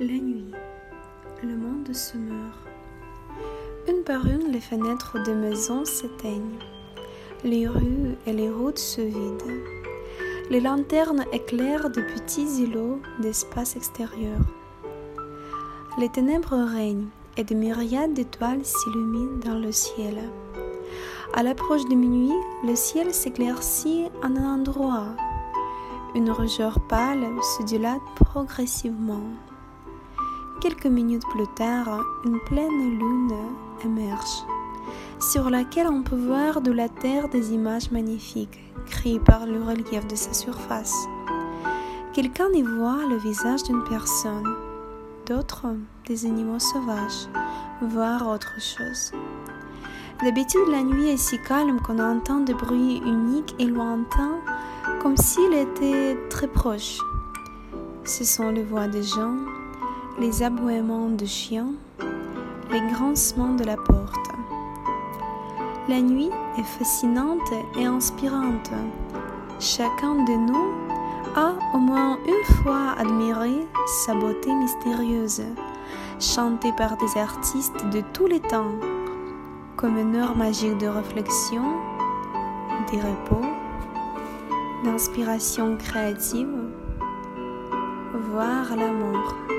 La nuit, le monde se meurt. Une par une, les fenêtres des maisons s'éteignent. Les rues et les routes se vident. Les lanternes éclairent de petits îlots d'espace extérieur. Les ténèbres règnent et des myriades d'étoiles s'illuminent dans le ciel. À l'approche de minuit, le ciel s'éclaircit en un endroit. Une rougeur pâle se dilate progressivement. Quelques minutes plus tard, une pleine lune émerge, sur laquelle on peut voir de la terre des images magnifiques, créées par le relief de sa surface. Quelqu'un y voit le visage d'une personne, d'autres des animaux sauvages, voire autre chose. D'habitude, la nuit est si calme qu'on entend des bruits uniques et lointains, comme s'il était très proche. Ce sont les voix des gens, les aboiements de chiens, les grincements de la porte. La nuit est fascinante et inspirante. Chacun de nous a au moins une fois admiré sa beauté mystérieuse, chantée par des artistes de tous les temps, comme une heure magique de réflexion, de repos, d'inspiration créative, voire la mort.